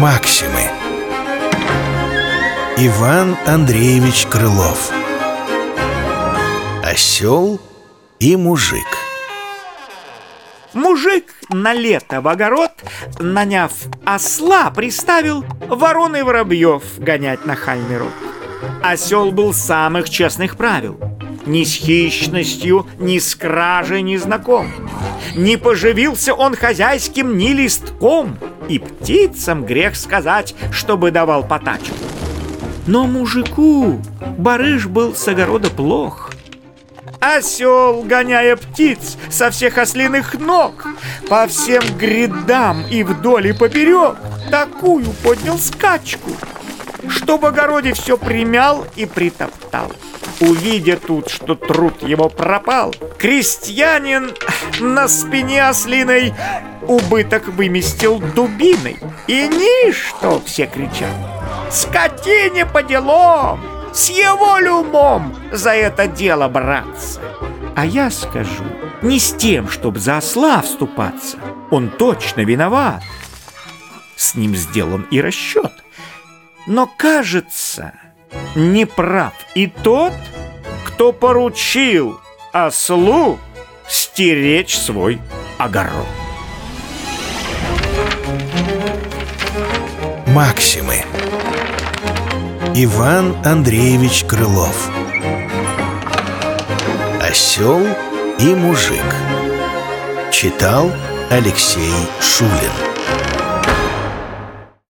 Максимы Иван Андреевич Крылов Осел и мужик Мужик на лето в огород, наняв осла, приставил ворон и воробьев гонять нахальный рот. Осел был самых честных правил. Ни с хищностью, ни с кражей не знаком. Не поживился он хозяйским ни листком, И птицам грех сказать, чтобы давал потачку. Но мужику барыш был с огорода плох. Осел, гоняя птиц со всех ослиных ног, По всем грядам и вдоль и поперек Такую поднял скачку, Что в огороде все примял и притоптал. Увидя тут, что труд его пропал, Крестьянин на спине ослиной Убыток выместил дубиной. И ничто все кричат. Скотине по делам! С его люмом за это дело браться. А я скажу, не с тем, чтобы за осла вступаться. Он точно виноват. С ним сделан и расчет. Но, кажется, не прав и тот, кто поручил ослу стеречь свой огород. Максимы. Иван Андреевич Крылов. Осел и мужик Читал Алексей Шулин